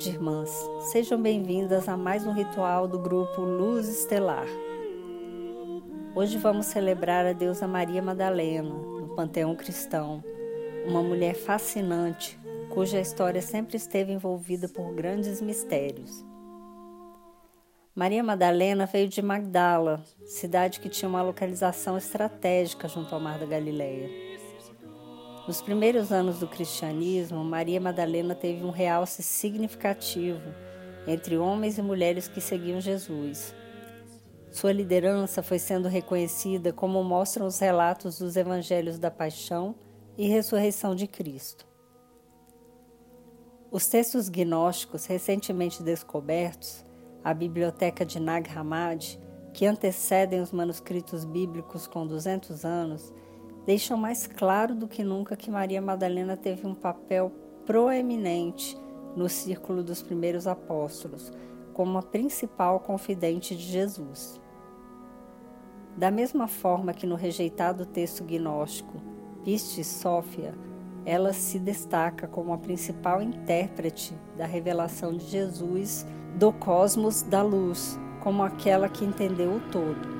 Tarde, irmãs. Sejam bem-vindas a mais um ritual do grupo Luz Estelar. Hoje vamos celebrar a deusa Maria Madalena, no panteão cristão, uma mulher fascinante cuja história sempre esteve envolvida por grandes mistérios. Maria Madalena veio de Magdala, cidade que tinha uma localização estratégica junto ao Mar da Galileia. Nos primeiros anos do cristianismo, Maria Madalena teve um realce significativo entre homens e mulheres que seguiam Jesus. Sua liderança foi sendo reconhecida como mostram os relatos dos evangelhos da paixão e ressurreição de Cristo. Os textos gnósticos recentemente descobertos, a Biblioteca de Nag Hammadi, que antecedem os manuscritos bíblicos com 200 anos, deixam mais claro do que nunca que Maria Madalena teve um papel proeminente no círculo dos primeiros apóstolos, como a principal confidente de Jesus. Da mesma forma que no rejeitado texto gnóstico Pistis Sófia, ela se destaca como a principal intérprete da revelação de Jesus do cosmos da luz, como aquela que entendeu o todo.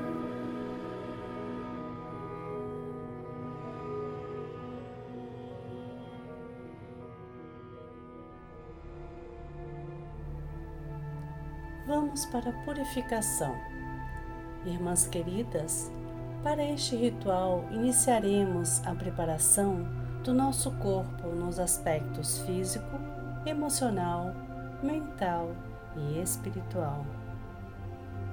Para a purificação. Irmãs queridas, para este ritual iniciaremos a preparação do nosso corpo nos aspectos físico, emocional, mental e espiritual.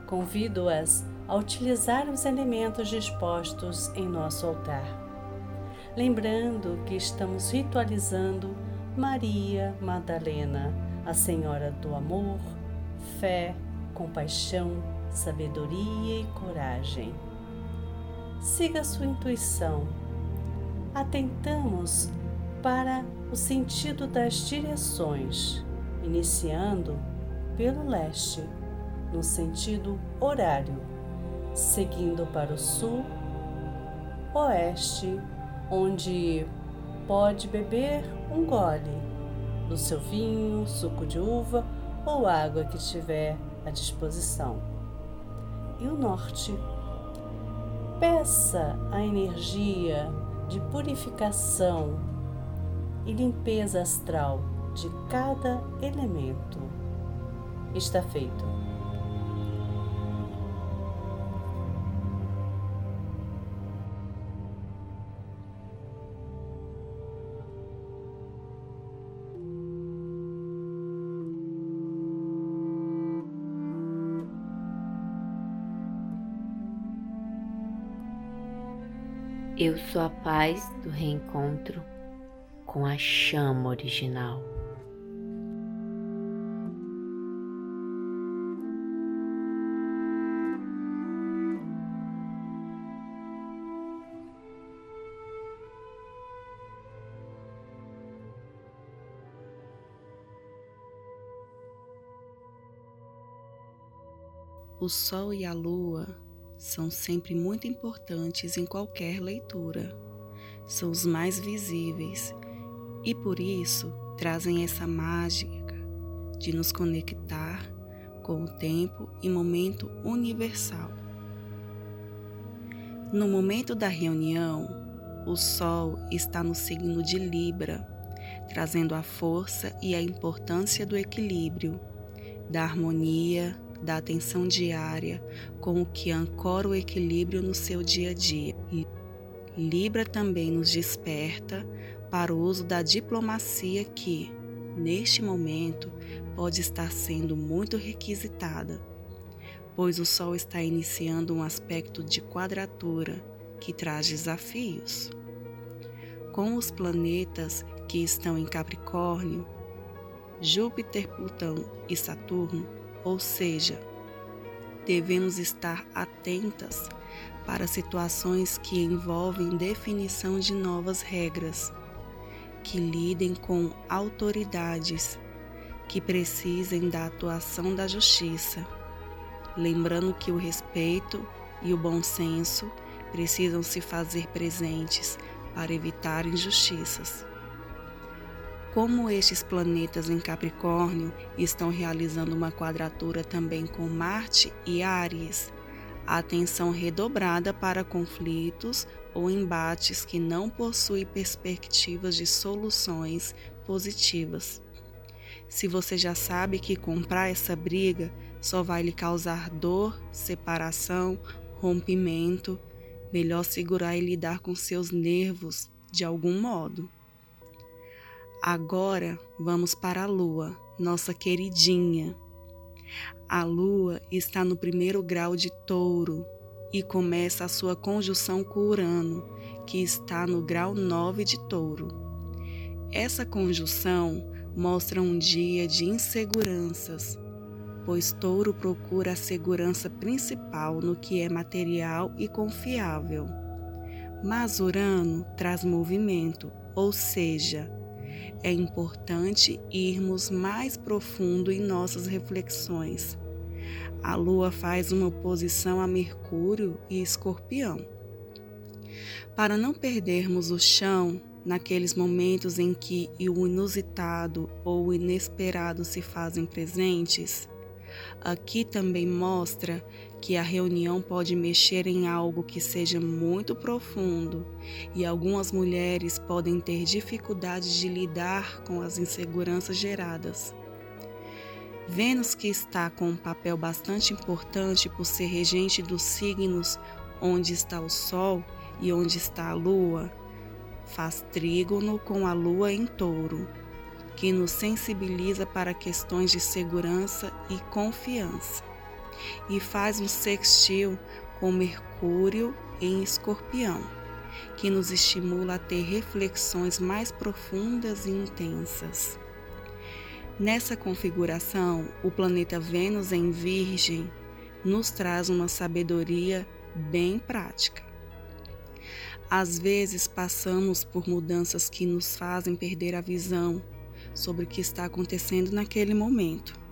Convido-as a utilizar os elementos dispostos em nosso altar, lembrando que estamos ritualizando Maria Madalena, a Senhora do Amor, fé, compaixão, sabedoria e coragem. Siga sua intuição. Atentamos para o sentido das direções, iniciando pelo leste, no sentido horário, seguindo para o sul, oeste, onde pode beber um gole do seu vinho, suco de uva ou água que tiver à disposição. E o norte. Peça a energia de purificação e limpeza astral de cada elemento. Está feito. Eu sou a paz do reencontro com a chama original. O Sol e a Lua são sempre muito importantes em qualquer leitura. São os mais visíveis e por isso trazem essa mágica de nos conectar com o tempo e momento universal. No momento da reunião, o Sol está no signo de Libra, trazendo a força e a importância do equilíbrio, da harmonia, da atenção diária com o que ancora o equilíbrio no seu dia a dia. Libra também nos desperta para o uso da diplomacia que, neste momento, pode estar sendo muito requisitada, pois o Sol está iniciando um aspecto de quadratura que traz desafios. Com os planetas que estão em Capricórnio, Júpiter, Plutão e Saturno ou seja, devemos estar atentas para situações que envolvem definição de novas regras, que lidem com autoridades que precisem da atuação da justiça, lembrando que o respeito e o bom senso precisam se fazer presentes para evitar injustiças. Como estes planetas em Capricórnio estão realizando uma quadratura também com Marte e Áries, atenção redobrada para conflitos ou embates que não possuem perspectivas de soluções positivas. Se você já sabe que comprar essa briga só vai lhe causar dor, separação, rompimento, melhor segurar e lidar com seus nervos de algum modo. Agora vamos para a lua, nossa queridinha. A lua está no primeiro grau de touro e começa a sua conjunção com Urano, que está no grau 9 de touro. Essa conjunção mostra um dia de inseguranças, pois touro procura a segurança principal no que é material e confiável. Mas Urano traz movimento, ou seja, é importante irmos mais profundo em nossas reflexões. A Lua faz uma oposição a Mercúrio e Escorpião. Para não perdermos o chão naqueles momentos em que o inusitado ou o inesperado se fazem presentes, aqui também mostra que a reunião pode mexer em algo que seja muito profundo e algumas mulheres podem ter dificuldade de lidar com as inseguranças geradas. Vênus, que está com um papel bastante importante por ser regente dos signos onde está o Sol e onde está a Lua, faz trígono com a Lua em touro, que nos sensibiliza para questões de segurança e confiança e faz um sextil com Mercúrio em Escorpião, que nos estimula a ter reflexões mais profundas e intensas. Nessa configuração, o planeta Vênus em Virgem nos traz uma sabedoria bem prática. Às vezes passamos por mudanças que nos fazem perder a visão sobre o que está acontecendo naquele momento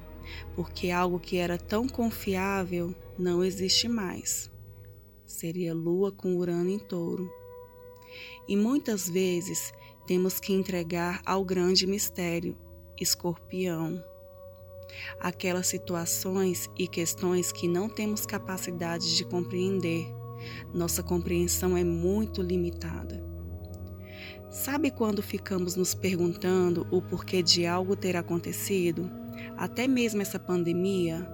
porque algo que era tão confiável não existe mais. Seria Lua com Urano em touro. E muitas vezes temos que entregar ao grande mistério, Escorpião. Aquelas situações e questões que não temos capacidade de compreender. Nossa compreensão é muito limitada. Sabe quando ficamos nos perguntando o porquê de algo ter acontecido? até mesmo essa pandemia,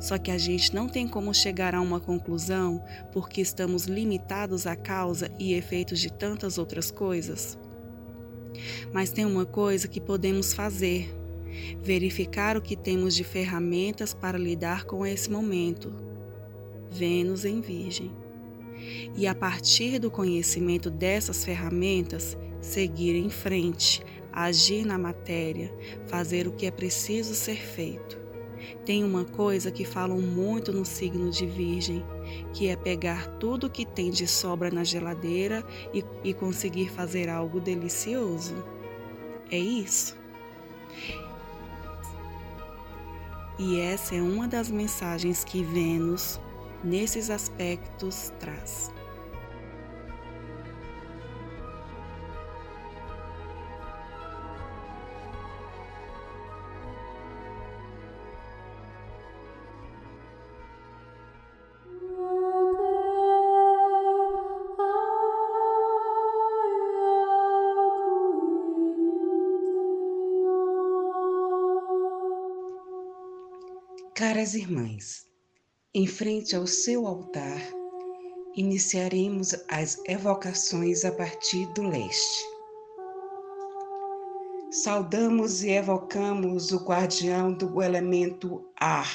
só que a gente não tem como chegar a uma conclusão porque estamos limitados à causa e efeitos de tantas outras coisas. Mas tem uma coisa que podemos fazer: verificar o que temos de ferramentas para lidar com esse momento. Vênus em Virgem. E a partir do conhecimento dessas ferramentas, seguir em frente, agir na matéria, fazer o que é preciso ser feito. Tem uma coisa que falam muito no signo de Virgem, que é pegar tudo que tem de sobra na geladeira e, e conseguir fazer algo delicioso. É isso. E essa é uma das mensagens que Vênus, nesses aspectos, traz. Caras irmãs, em frente ao seu altar, iniciaremos as evocações a partir do leste. Saudamos e evocamos o guardião do elemento ar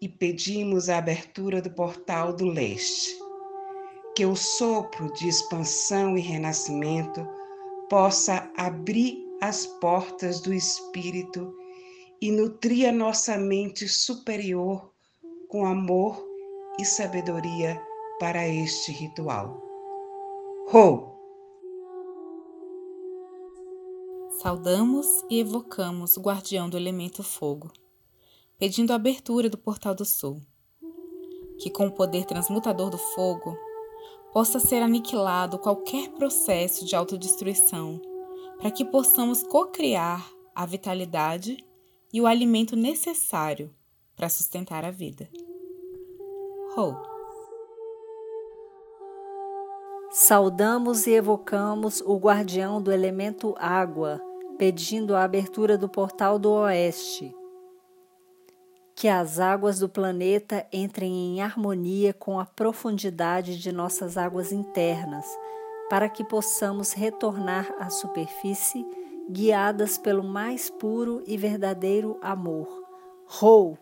e pedimos a abertura do portal do leste, que o sopro de expansão e renascimento possa abrir as portas do espírito e nutria nossa mente superior com amor e sabedoria para este ritual. Ho! Saudamos e evocamos o guardião do elemento fogo, pedindo a abertura do portal do sul, que com o poder transmutador do fogo possa ser aniquilado qualquer processo de autodestruição para que possamos co-criar a vitalidade e o alimento necessário para sustentar a vida. Ho. Saudamos e evocamos o guardião do elemento água, pedindo a abertura do portal do oeste. Que as águas do planeta entrem em harmonia com a profundidade de nossas águas internas, para que possamos retornar à superfície guiadas pelo mais puro e verdadeiro amor. Rou!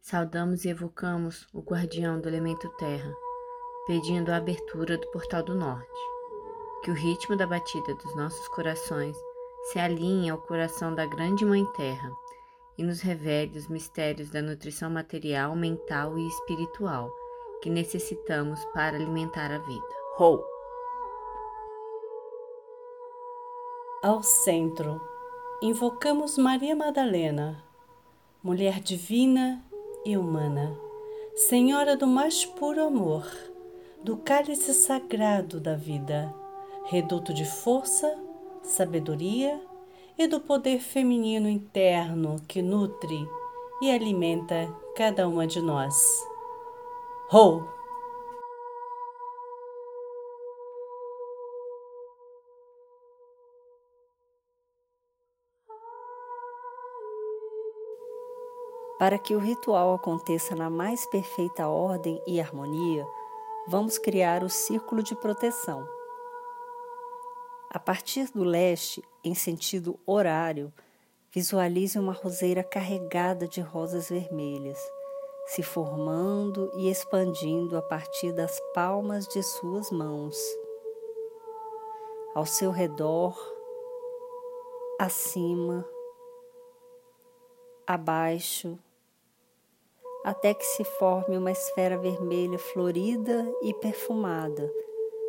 Saudamos e evocamos o guardião do elemento terra, pedindo a abertura do portal do norte. Que o ritmo da batida dos nossos corações se alinhe ao coração da grande Mãe Terra e nos revele os mistérios da nutrição material, mental e espiritual que necessitamos para alimentar a vida. Rou! Ao centro, invocamos Maria Madalena, mulher divina e humana, Senhora do mais puro amor, do cálice sagrado da vida, reduto de força, sabedoria e do poder feminino interno que nutre e alimenta cada uma de nós. Ho! Para que o ritual aconteça na mais perfeita ordem e harmonia, vamos criar o círculo de proteção. A partir do leste, em sentido horário, visualize uma roseira carregada de rosas vermelhas, se formando e expandindo a partir das palmas de suas mãos. Ao seu redor, acima, abaixo, até que se forme uma esfera vermelha florida e perfumada,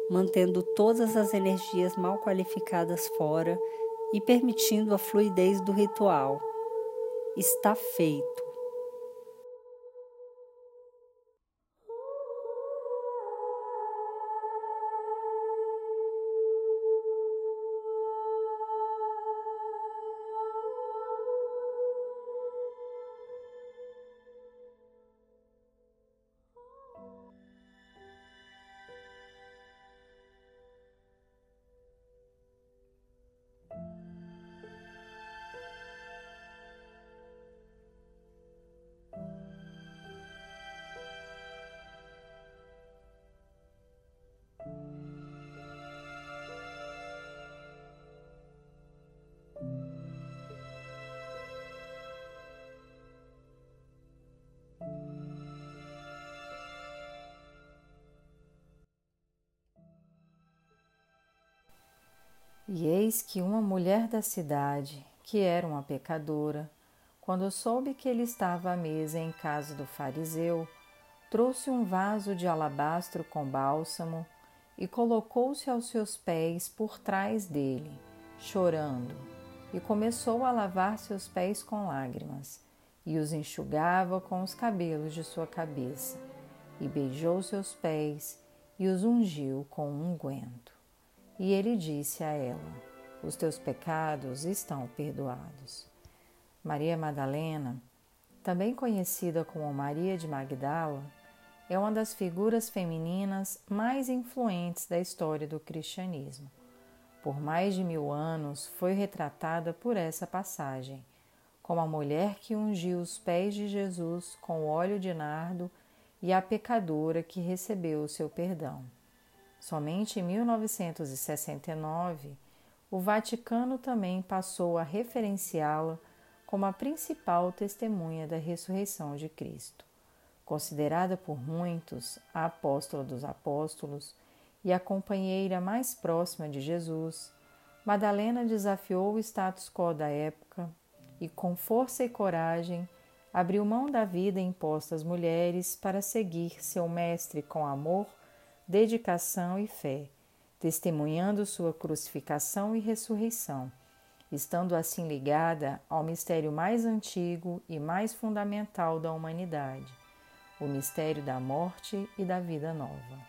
mantendo todas as energias mal qualificadas fora e permitindo a fluidez do ritual. Está feito. E eis que uma mulher da cidade, que era uma pecadora, quando soube que ele estava à mesa em casa do fariseu, trouxe um vaso de alabastro com bálsamo e colocou-se aos seus pés por trás dele, chorando, e começou a lavar seus pés com lágrimas, e os enxugava com os cabelos de sua cabeça, e beijou seus pés e os ungiu com um unguento. E ele disse a ela: Os teus pecados estão perdoados. Maria Madalena, também conhecida como Maria de Magdala, é uma das figuras femininas mais influentes da história do cristianismo. Por mais de mil anos foi retratada por essa passagem, como a mulher que ungiu os pés de Jesus com óleo de nardo e a pecadora que recebeu o seu perdão. Somente em 1969, o Vaticano também passou a referenciá-la como a principal testemunha da ressurreição de Cristo. Considerada por muitos a apóstola dos apóstolos e a companheira mais próxima de Jesus, Madalena desafiou o status quo da época e, com força e coragem, abriu mão da vida imposta às mulheres para seguir seu mestre com amor dedicação e fé, testemunhando sua crucificação e ressurreição, estando assim ligada ao mistério mais antigo e mais fundamental da humanidade, o mistério da morte e da vida nova.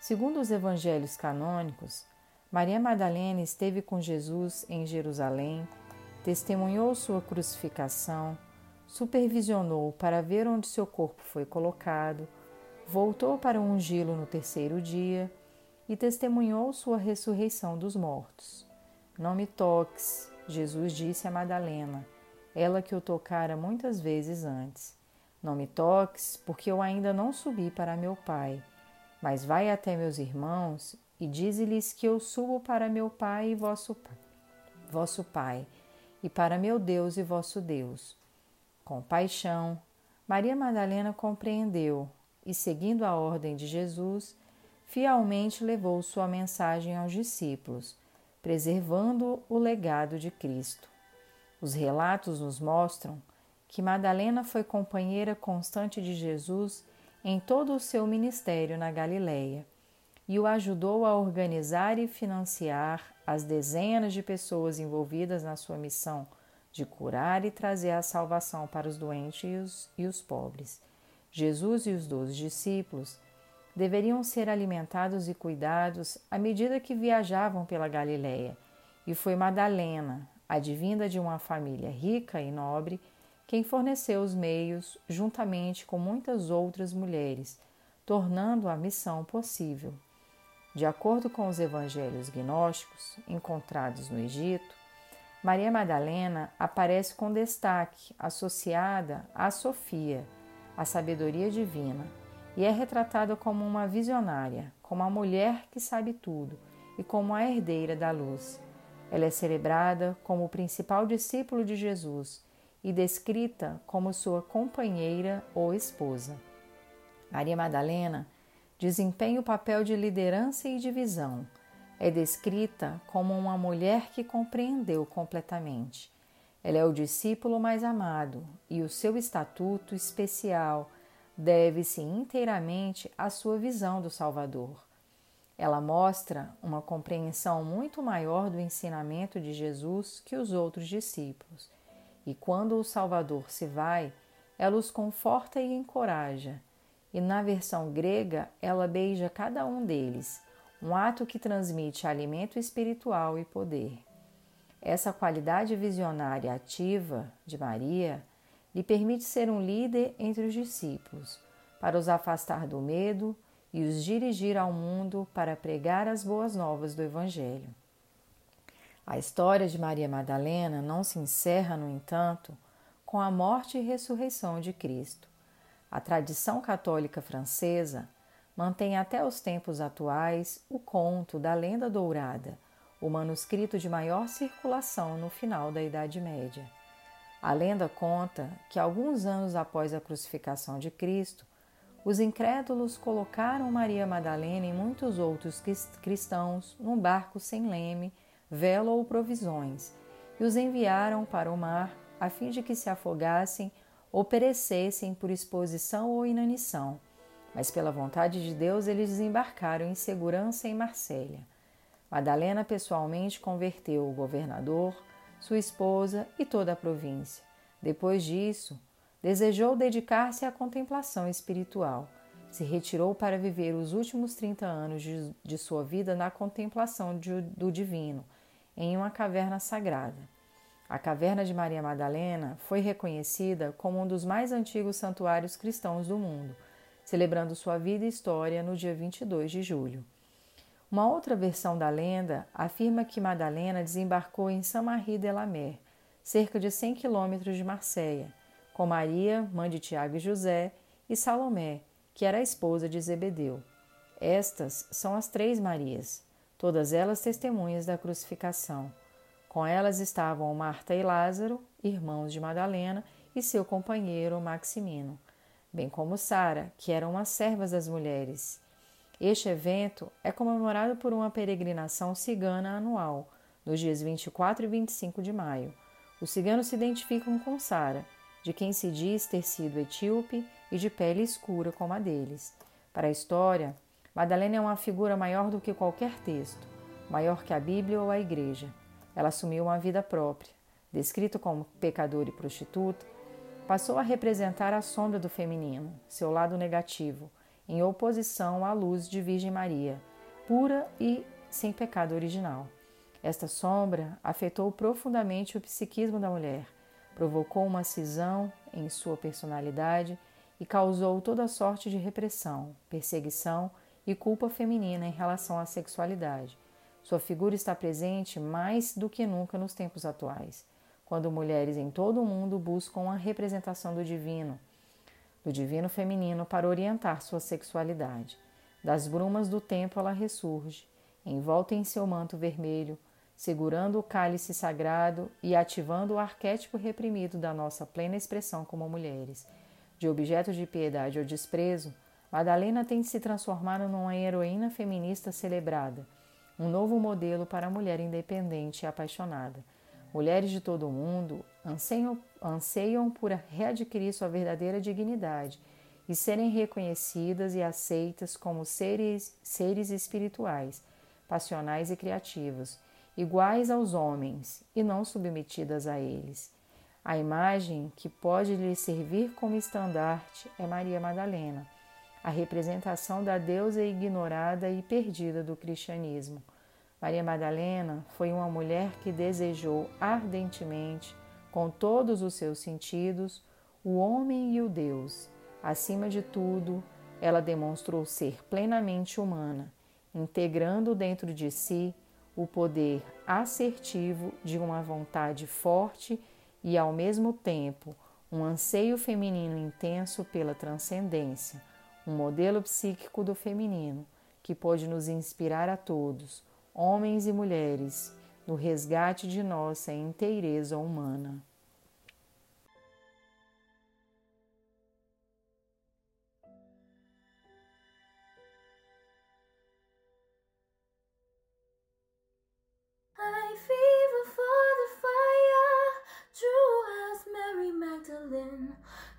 Segundo os evangelhos canônicos, Maria Madalena esteve com Jesus em Jerusalém, testemunhou sua crucificação, supervisionou para ver onde seu corpo foi colocado, voltou para ungí-lo no terceiro dia e testemunhou sua ressurreição dos mortos. Não me toques, Jesus disse a Madalena, ela que o tocara muitas vezes antes. Não me toques, porque eu ainda não subi para meu Pai. Mas vai até meus irmãos e dize-lhes que eu subo para meu Pai e vosso, vosso Pai, e para meu Deus e vosso Deus. Com paixão, Maria Madalena compreendeu e, seguindo a ordem de Jesus, fielmente levou sua mensagem aos discípulos, preservando o legado de Cristo. Os relatos nos mostram que Madalena foi companheira constante de Jesus em todo o seu ministério na Galileia e o ajudou a organizar e financiar as dezenas de pessoas envolvidas na sua missão de curar e trazer a salvação para os doentes e os, e os pobres. Jesus e os doze discípulos deveriam ser alimentados e cuidados à medida que viajavam pela Galileia, e foi Madalena, advinda de uma família rica e nobre, quem forneceu os meios, juntamente com muitas outras mulheres, tornando a missão possível. De acordo com os evangelhos gnósticos encontrados no Egito, Maria Madalena aparece com destaque associada a Sofia, a sabedoria divina, e é retratada como uma visionária, como a mulher que sabe tudo e como a herdeira da luz. Ela é celebrada como o principal discípulo de Jesus e descrita como sua companheira ou esposa. Maria Madalena desempenha o papel de liderança e de visão. É descrita como uma mulher que compreendeu completamente. Ela é o discípulo mais amado e o seu estatuto especial deve-se inteiramente à sua visão do Salvador. Ela mostra uma compreensão muito maior do ensinamento de Jesus que os outros discípulos. E quando o Salvador se vai, ela os conforta e encoraja. E na versão grega, ela beija cada um deles, um ato que transmite alimento espiritual e poder. Essa qualidade visionária ativa de Maria lhe permite ser um líder entre os discípulos, para os afastar do medo, e os dirigir ao mundo para pregar as boas novas do Evangelho. A história de Maria Madalena não se encerra, no entanto, com a morte e ressurreição de Cristo. A tradição católica francesa mantém até os tempos atuais o conto da Lenda Dourada, o manuscrito de maior circulação no final da Idade Média. A lenda conta que, alguns anos após a crucificação de Cristo, os incrédulos colocaram Maria Madalena e muitos outros cristãos num barco sem leme, vela ou provisões e os enviaram para o mar a fim de que se afogassem ou perecessem por exposição ou inanição. Mas pela vontade de Deus eles desembarcaram em segurança em Marsella. Madalena pessoalmente converteu o governador, sua esposa e toda a província. Depois disso, desejou dedicar-se à contemplação espiritual. Se retirou para viver os últimos 30 anos de, de sua vida na contemplação de, do divino, em uma caverna sagrada. A caverna de Maria Madalena foi reconhecida como um dos mais antigos santuários cristãos do mundo, celebrando sua vida e história no dia 22 de julho. Uma outra versão da lenda afirma que Madalena desembarcou em Saint-Marie de la Mer, cerca de 100 quilômetros de Marseille, com Maria, mãe de Tiago e José, e Salomé, que era a esposa de Zebedeu. Estas são as três Marias, todas elas testemunhas da crucificação. Com elas estavam Marta e Lázaro, irmãos de Madalena, e seu companheiro Maximino, bem como Sara, que eram as servas das mulheres. Este evento é comemorado por uma peregrinação cigana anual, nos dias 24 e 25 de maio. Os ciganos se identificam com Sara, de quem se diz ter sido etíope e de pele escura como a deles. Para a história, Madalena é uma figura maior do que qualquer texto, maior que a Bíblia ou a Igreja. Ela assumiu uma vida própria. Descrita como pecadora e prostituta, passou a representar a sombra do feminino, seu lado negativo, em oposição à luz de Virgem Maria, pura e sem pecado original. Esta sombra afetou profundamente o psiquismo da mulher, provocou uma cisão em sua personalidade e causou toda sorte de repressão, perseguição e culpa feminina em relação à sexualidade. Sua figura está presente mais do que nunca nos tempos atuais, quando mulheres em todo o mundo buscam a representação do divino, do divino feminino para orientar sua sexualidade. Das brumas do tempo ela ressurge, envolta em seu manto vermelho, segurando o cálice sagrado e ativando o arquétipo reprimido da nossa plena expressão como mulheres. De objeto de piedade ou desprezo, Madalena tem se transformar numa heroína feminista celebrada, um novo modelo para a mulher independente e apaixonada. Mulheres de todo o mundo anseiam, anseiam por readquirir sua verdadeira dignidade e serem reconhecidas e aceitas como seres, seres espirituais, passionais e criativos iguais aos homens e não submetidas a eles. A imagem que pode lhe servir como estandarte é Maria Madalena, a representação da deusa ignorada e perdida do cristianismo. Maria Madalena foi uma mulher que desejou ardentemente, com todos os seus sentidos, o homem e o Deus. Acima de tudo, ela demonstrou ser plenamente humana, integrando dentro de si o poder assertivo de uma vontade forte e, ao mesmo tempo, um anseio feminino intenso pela transcendência, um modelo psíquico do feminino que pode nos inspirar a todos, homens e mulheres, no resgate de nossa inteireza humana.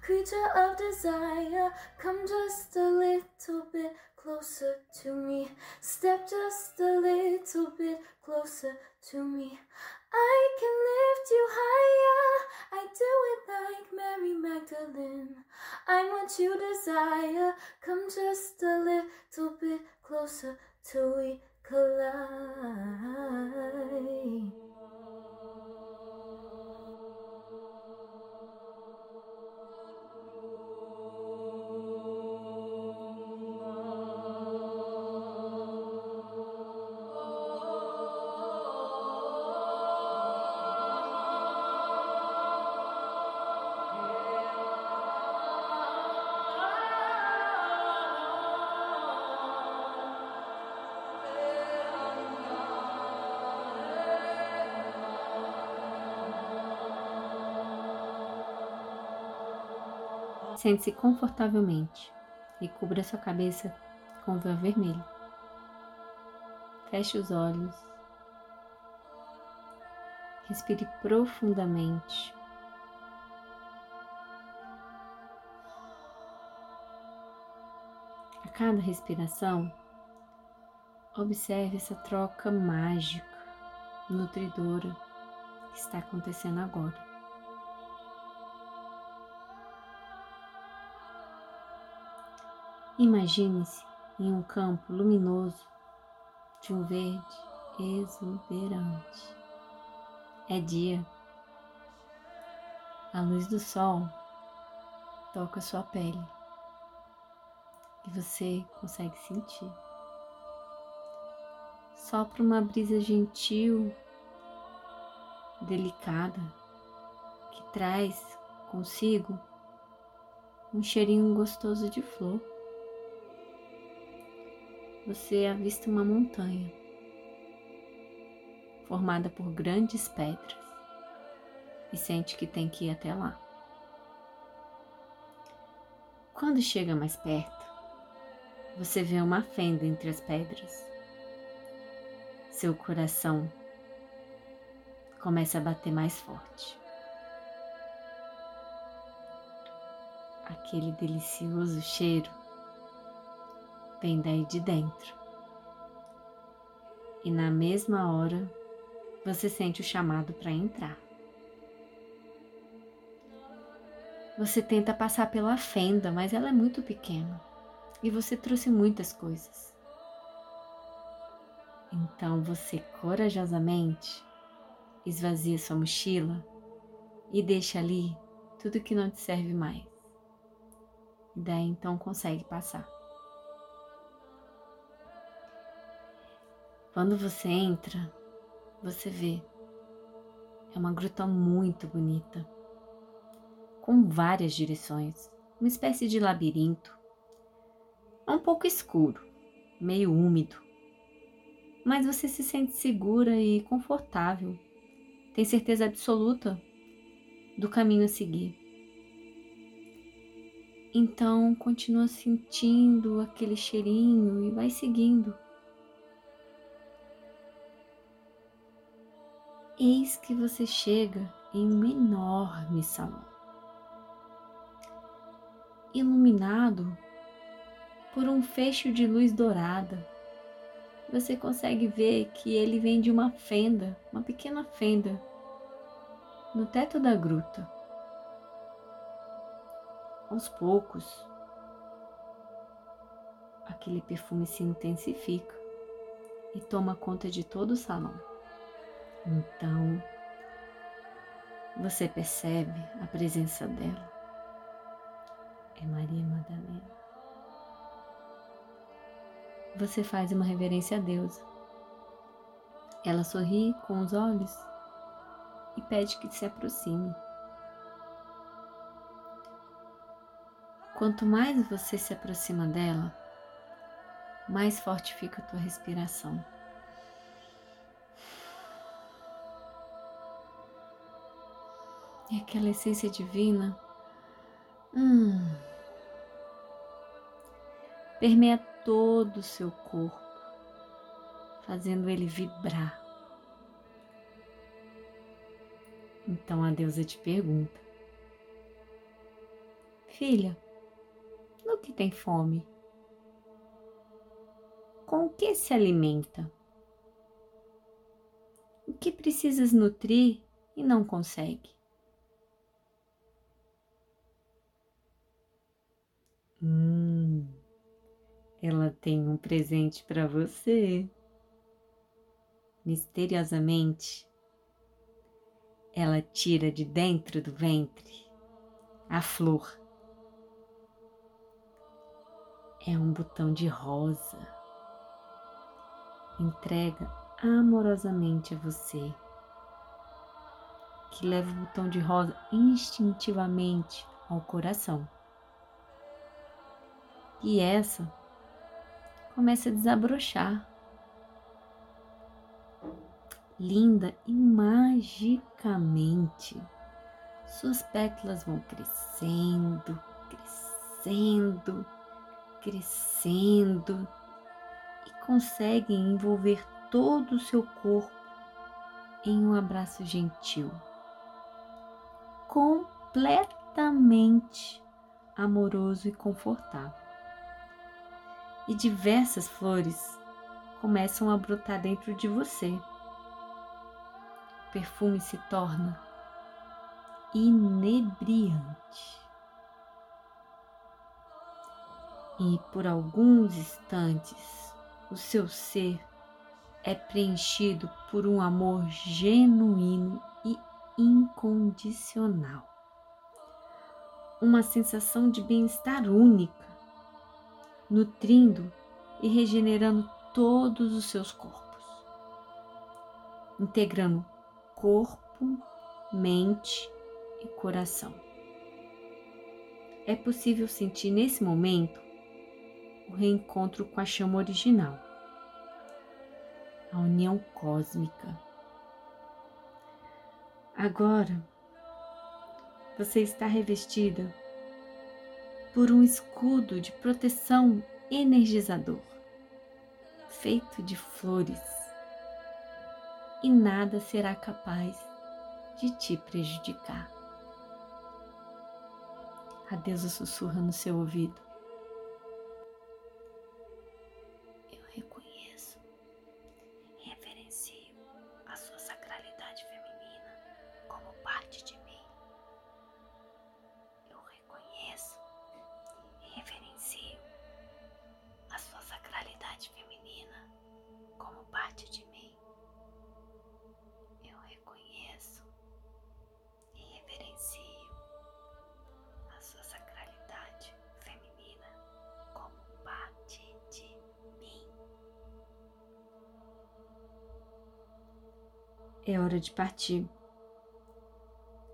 creature of desire, come just a little bit closer to me. Step just a little bit closer to me. I can lift you higher. I do it like Mary Magdalene. I'm what you desire. Come just a little bit closer till we collide. Sente-se confortavelmente e cubra sua cabeça com o véu vermelho. Feche os olhos. Respire profundamente. A cada respiração, observe essa troca mágica, nutridora que está acontecendo agora. Imagine-se em um campo luminoso de um verde exuberante. É dia. A luz do sol toca sua pele e você consegue sentir. Sopra uma brisa gentil, delicada, que traz consigo um cheirinho gostoso de flor você avista uma montanha formada por grandes pedras e sente que tem que ir até lá. Quando chega mais perto, você vê uma fenda entre as pedras. Seu coração começa a bater mais forte. Aquele delicioso cheiro vem daí de dentro. E na mesma hora, você sente o chamado para entrar. Você tenta passar pela fenda, mas ela é muito pequena e você trouxe muitas coisas. Então você corajosamente esvazia sua mochila e deixa ali tudo que não te serve mais. E daí então consegue passar. Quando você entra, você vê. É uma gruta muito bonita, com várias direções, uma espécie de labirinto. É um pouco escuro, meio úmido, mas você se sente segura e confortável. Tem certeza absoluta do caminho a seguir. Então continua sentindo aquele cheirinho e vai seguindo. Eis que você chega em um enorme salão, iluminado por um fecho de luz dourada. Você consegue ver que ele vem de uma fenda, uma pequena fenda, no teto da gruta. Aos poucos, aquele perfume se intensifica e toma conta de todo o salão. Então, você percebe a presença dela. É Maria Madalena. Você faz uma reverência a Deus. Ela sorri com os olhos e pede que se aproxime. Quanto mais você se aproxima dela, mais forte fica a tua respiração. E aquela essência divina hum, permeia todo o seu corpo, fazendo ele vibrar. Então a deusa te pergunta: Filha, no que tem fome? Com o que se alimenta? O que precisas nutrir e não consegue? Ela tem um presente para você. Misteriosamente, ela tira de dentro do ventre a flor. É um botão de rosa. Entrega amorosamente a você, que leva o botão de rosa instintivamente ao coração. E essa começa a desabrochar. Linda e magicamente, suas pétalas vão crescendo, crescendo, crescendo e conseguem envolver todo o seu corpo em um abraço gentil, completamente amoroso e confortável e diversas flores começam a brotar dentro de você. O perfume se torna inebriante. E por alguns instantes o seu ser é preenchido por um amor genuíno e incondicional. Uma sensação de bem-estar única nutrindo e regenerando todos os seus corpos, integrando corpo, mente e coração. É possível sentir nesse momento o reencontro com a chama original, a união cósmica. Agora, você está revestida por um escudo de proteção energizador, feito de flores, e nada será capaz de te prejudicar. A deusa sussurra no seu ouvido. De partir.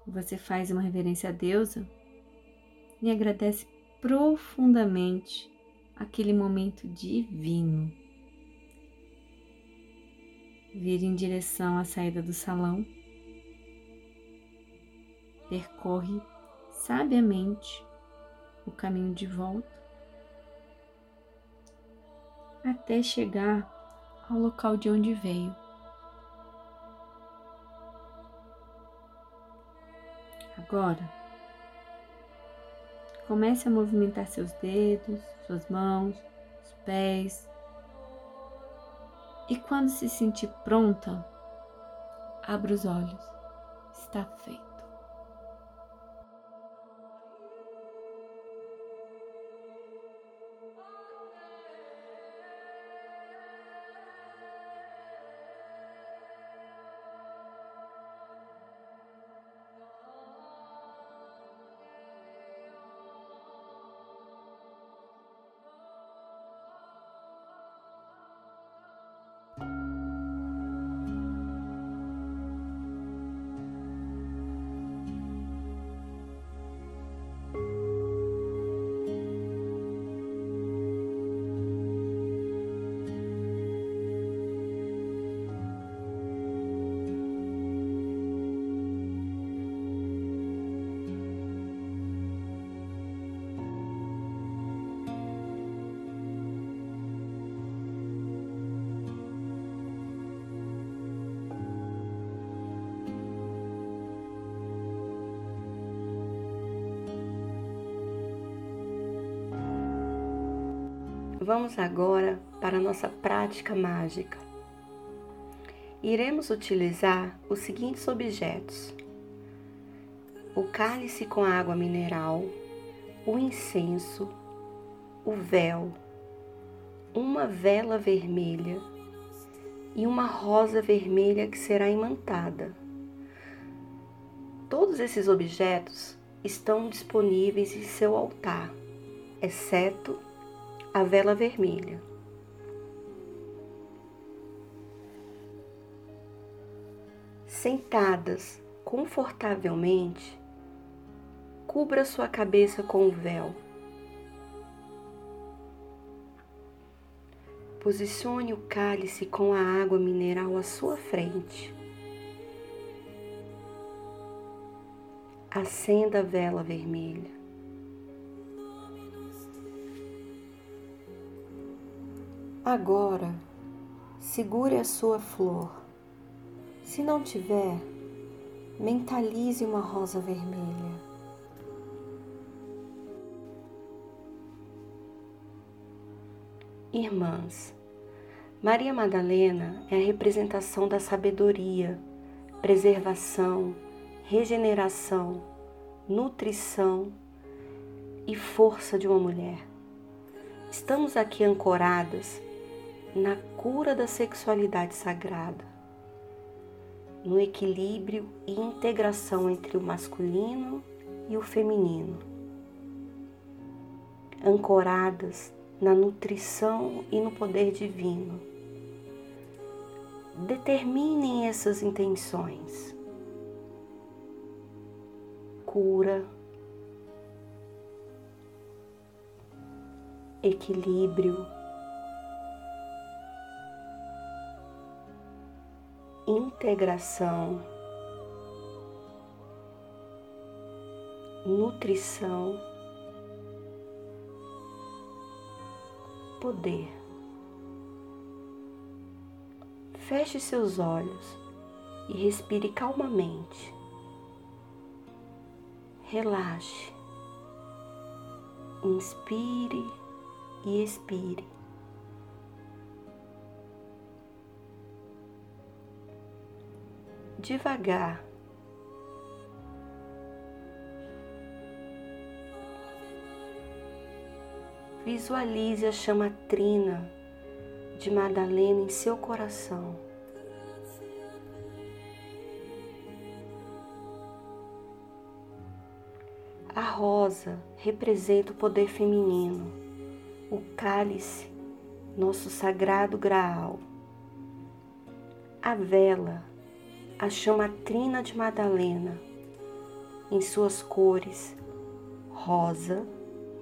Você faz uma reverência à deusa e agradece profundamente aquele momento divino. Vira em direção à saída do salão. Percorre sabiamente o caminho de volta até chegar ao local de onde veio. Agora, comece a movimentar seus dedos, suas mãos, os pés. E quando se sentir pronta, abra os olhos. Está feito. Vamos agora para a nossa prática mágica. Iremos utilizar os seguintes objetos: o cálice com água mineral, o incenso, o véu, uma vela vermelha e uma rosa vermelha que será imantada. Todos esses objetos estão disponíveis em seu altar, exceto a vela vermelha. Sentadas confortavelmente, cubra sua cabeça com o véu. Posicione o cálice com a água mineral à sua frente. Acenda a vela vermelha. Agora, segure a sua flor. Se não tiver, mentalize uma rosa vermelha. Irmãs, Maria Madalena é a representação da sabedoria, preservação, regeneração, nutrição e força de uma mulher. Estamos aqui ancoradas na cura da sexualidade sagrada, no equilíbrio e integração entre o masculino e o feminino, ancoradas na nutrição e no poder divino. Determinem essas intenções. Cura, equilíbrio, integração, nutrição, poder. Feche seus olhos e respire calmamente. Relaxe. Inspire e expire. Devagar. Visualize a chama trina de Madalena em seu coração. A rosa representa o poder feminino, o cálice, nosso sagrado graal. A vela a chama trina de Madalena, em suas cores, rosa,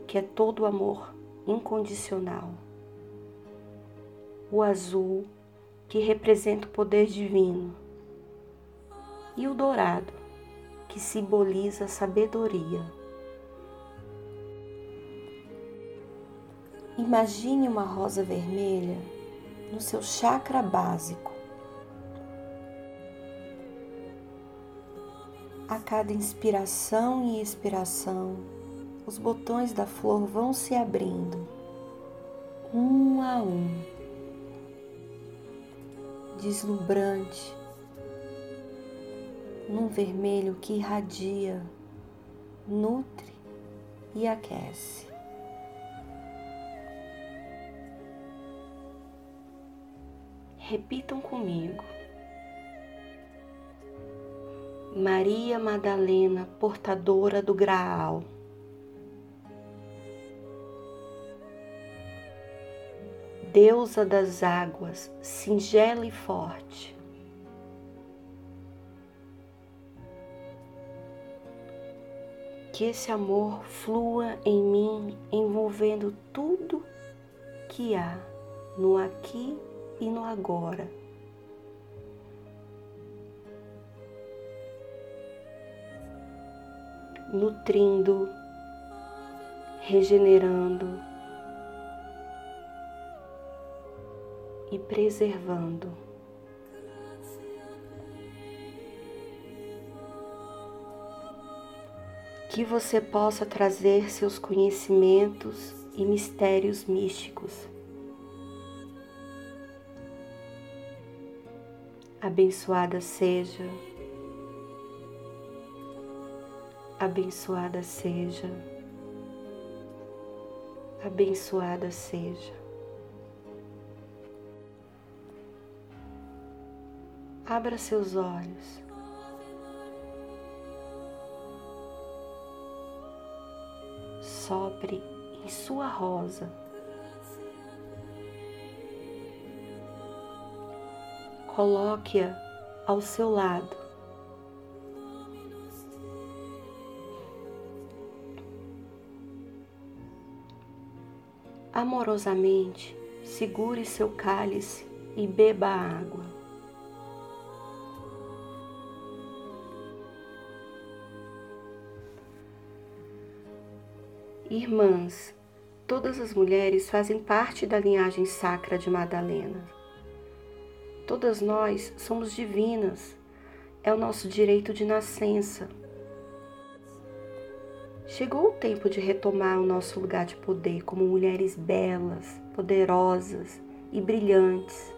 que é todo amor incondicional, o azul, que representa o poder divino, e o dourado, que simboliza a sabedoria. Imagine uma rosa vermelha no seu chakra básico. A cada inspiração e expiração, os botões da flor vão se abrindo, um a um, deslumbrante, num vermelho que irradia, nutre e aquece. Repitam comigo. Maria Madalena, portadora do Graal. Deusa das águas, singela e forte. Que esse amor flua em mim, envolvendo tudo que há no aqui e no agora. Nutrindo, regenerando e preservando. Que você possa trazer seus conhecimentos e mistérios místicos Abençoada seja, abençoada seja, abençoada seja. Abra seus olhos. Sopre em sua rosa. coloque-a ao seu lado. Amorosamente, segure seu cálice e beba a água. Irmãs, todas as mulheres fazem parte da linhagem sacra de Madalena. Todas nós somos divinas, é o nosso direito de nascença. Chegou o tempo de retomar o nosso lugar de poder como mulheres belas, poderosas e brilhantes,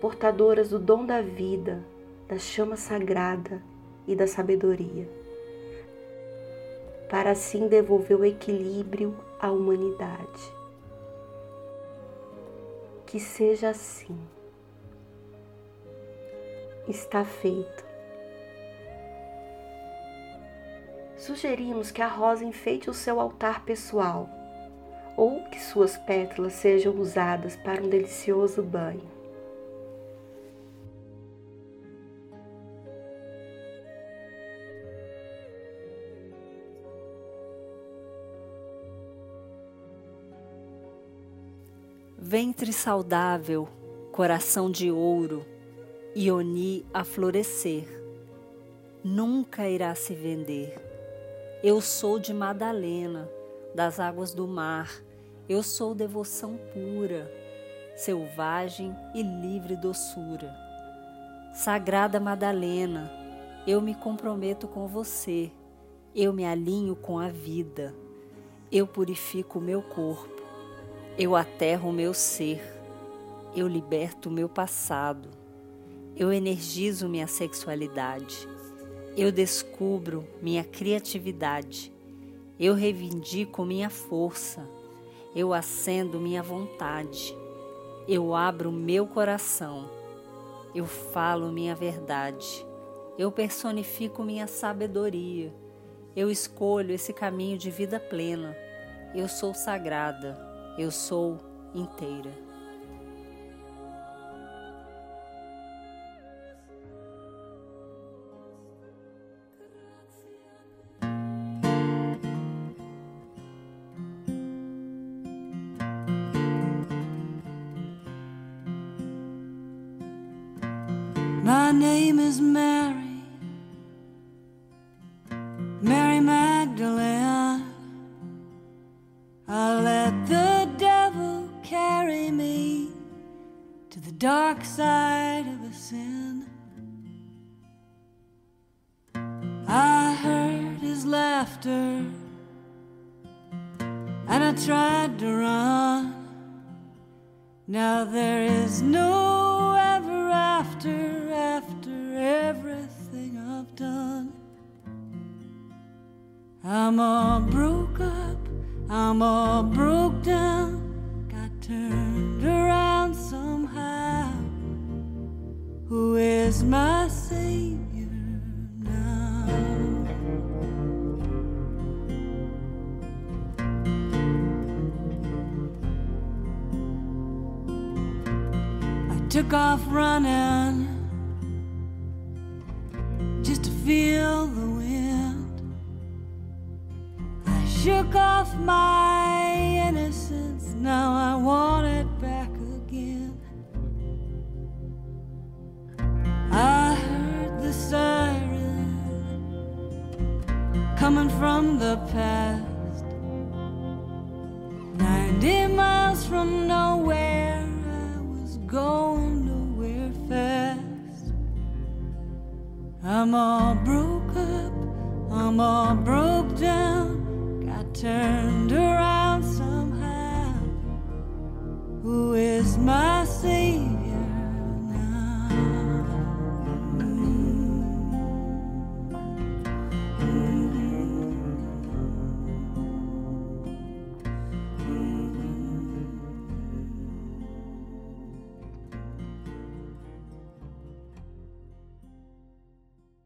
portadoras do dom da vida, da chama sagrada e da sabedoria, para assim devolver o equilíbrio à humanidade que seja assim. Está feito. Sugerimos que a rosa enfeite o seu altar pessoal ou que suas pétalas sejam usadas para um delicioso banho. ventre saudável, coração de ouro, Ioni a florescer. Nunca irá se vender. Eu sou de Madalena, das águas do mar, eu sou devoção pura, selvagem e livre doçura. Sagrada Madalena, eu me comprometo com você, eu me alinho com a vida, eu purifico o meu corpo. Eu aterro o meu ser, eu liberto o meu passado, eu energizo minha sexualidade, eu descubro minha criatividade, eu reivindico minha força, eu acendo minha vontade, eu abro meu coração, eu falo minha verdade, eu personifico minha sabedoria, eu escolho esse caminho de vida plena, eu sou sagrada. Eu sou inteira. dark side. as my savior now. I took off running.